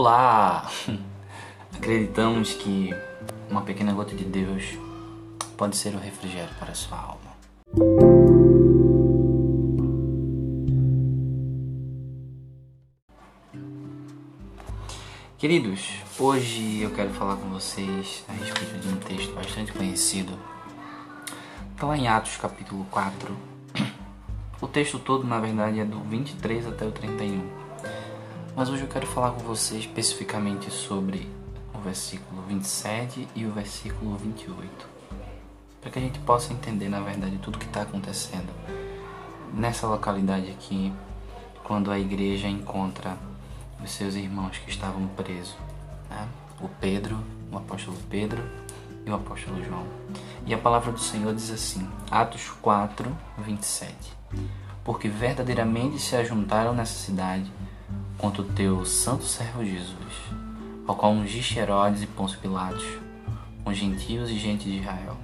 Olá! Acreditamos que uma pequena gota de Deus pode ser o refrigério para a sua alma. Queridos, hoje eu quero falar com vocês a respeito de um texto bastante conhecido. Está lá em Atos capítulo 4. O texto todo, na verdade, é do 23 até o 31 mas hoje eu quero falar com você especificamente sobre o versículo 27 e o versículo 28, para que a gente possa entender, na verdade, tudo que está acontecendo nessa localidade aqui, quando a igreja encontra os seus irmãos que estavam presos, né? o Pedro, o apóstolo Pedro e o apóstolo João. E a palavra do Senhor diz assim, Atos 4, 27. Porque verdadeiramente se ajuntaram nessa cidade contra o teu santo servo Jesus, ao qual ungiste Herodes e Pôncio Pilatos, com gentios e gente de Israel,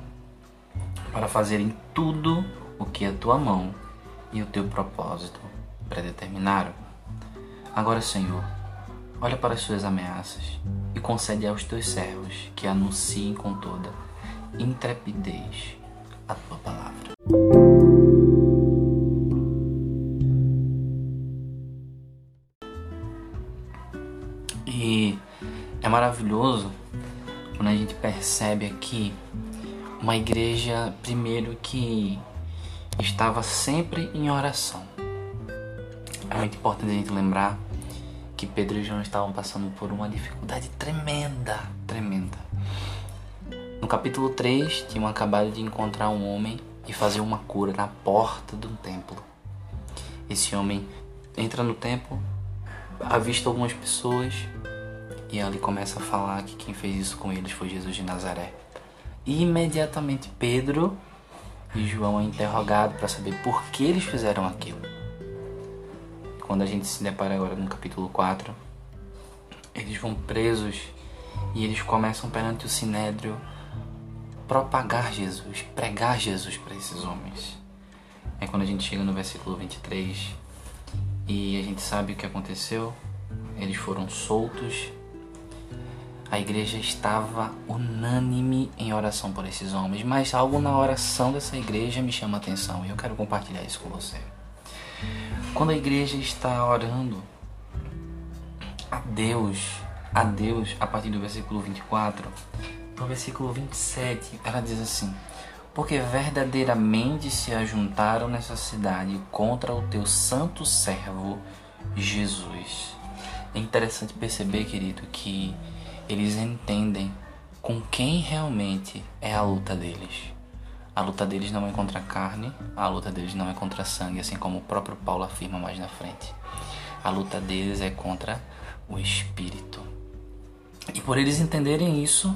para fazerem tudo o que a tua mão e o teu propósito predeterminaram. Agora, Senhor, olha para as suas ameaças e concede aos teus servos que anunciem com toda intrepidez a tua palavra. É maravilhoso quando a gente percebe aqui uma igreja, primeiro, que estava sempre em oração. É muito importante a gente lembrar que Pedro e João estavam passando por uma dificuldade tremenda, tremenda. No capítulo 3, tinham acabado de encontrar um homem e fazer uma cura na porta do templo. Esse homem entra no templo, avista algumas pessoas e ali começa a falar que quem fez isso com eles foi Jesus de Nazaré. E imediatamente Pedro e João é interrogado para saber por que eles fizeram aquilo. Quando a gente se depara agora no capítulo 4, eles vão presos e eles começam perante o sinédrio propagar Jesus, pregar Jesus para esses homens. É quando a gente chega no versículo 23 e a gente sabe o que aconteceu. Eles foram soltos a igreja estava unânime em oração por esses homens, mas algo na oração dessa igreja me chama a atenção e eu quero compartilhar isso com você. Quando a igreja está orando a Deus, a Deus, a partir do versículo 24, no versículo 27, ela diz assim: Porque verdadeiramente se ajuntaram nessa cidade contra o teu santo servo Jesus. É interessante perceber, querido, que eles entendem com quem realmente é a luta deles. A luta deles não é contra a carne, a luta deles não é contra sangue, assim como o próprio Paulo afirma mais na frente. A luta deles é contra o espírito. E por eles entenderem isso,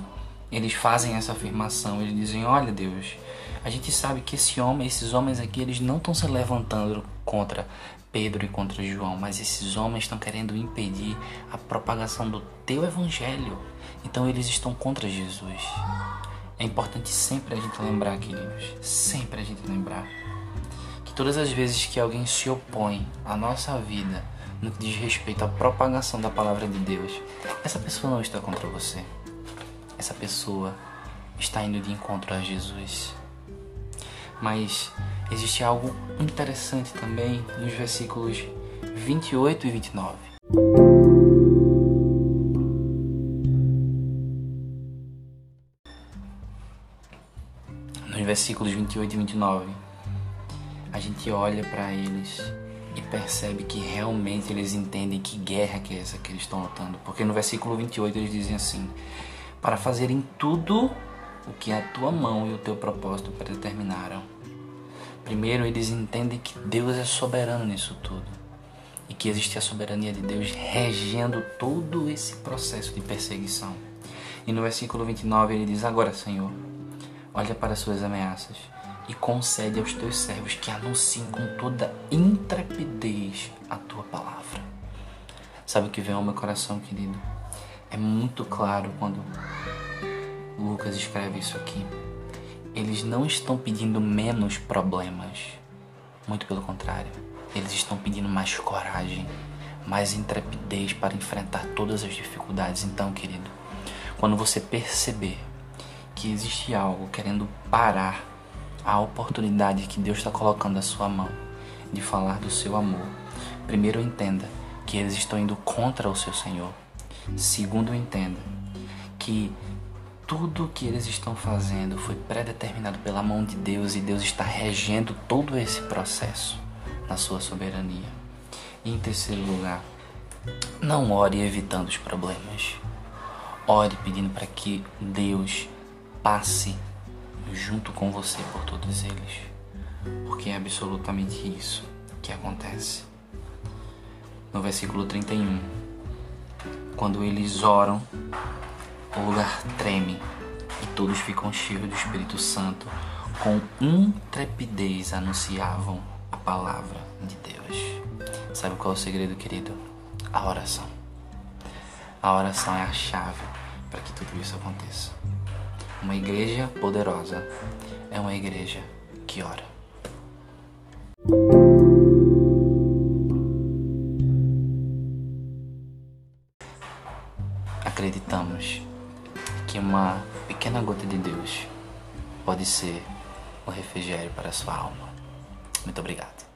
eles fazem essa afirmação, eles dizem: "Olha, Deus, a gente sabe que esse homem, esses homens aqui, eles não estão se levantando contra Pedro e contra João, mas esses homens estão querendo impedir a propagação do teu evangelho. Então eles estão contra Jesus. É importante sempre a gente lembrar, queridos, sempre a gente lembrar que todas as vezes que alguém se opõe à nossa vida no que diz respeito à propagação da palavra de Deus, essa pessoa não está contra você. Essa pessoa está indo de encontro a Jesus. Mas existe algo interessante também nos versículos 28 e 29. Nos versículos 28 e 29, a gente olha para eles e percebe que realmente eles entendem que guerra que é essa que eles estão lutando. Porque no versículo 28 eles dizem assim: Para fazerem tudo o que a tua mão e o teu propósito predeterminaram. Primeiro, eles entendem que Deus é soberano nisso tudo e que existe a soberania de Deus regendo todo esse processo de perseguição. E no versículo 29 ele diz: Agora, Senhor, olha para as suas ameaças e concede aos teus servos que anunciem com toda intrepidez a tua palavra. Sabe o que vem ao meu coração, querido? É muito claro quando Lucas escreve isso aqui. Eles não estão pedindo menos problemas. Muito pelo contrário. Eles estão pedindo mais coragem, mais intrepidez para enfrentar todas as dificuldades. Então, querido, quando você perceber que existe algo querendo parar a oportunidade que Deus está colocando à sua mão de falar do seu amor, primeiro entenda que eles estão indo contra o seu Senhor. Segundo, entenda que tudo o que eles estão fazendo foi predeterminado pela mão de Deus e Deus está regendo todo esse processo na sua soberania. E em terceiro lugar, não ore evitando os problemas. Ore pedindo para que Deus passe junto com você por todos eles. Porque é absolutamente isso que acontece. No versículo 31, quando eles oram, o lugar treme e todos ficam cheios do Espírito Santo, com intrepidez anunciavam a palavra de Deus. Sabe qual é o segredo, querido? A oração. A oração é a chave para que tudo isso aconteça. Uma igreja poderosa é uma igreja que ora. Acreditamos que uma pequena gota de Deus pode ser o refrigério para a sua alma. Muito obrigado.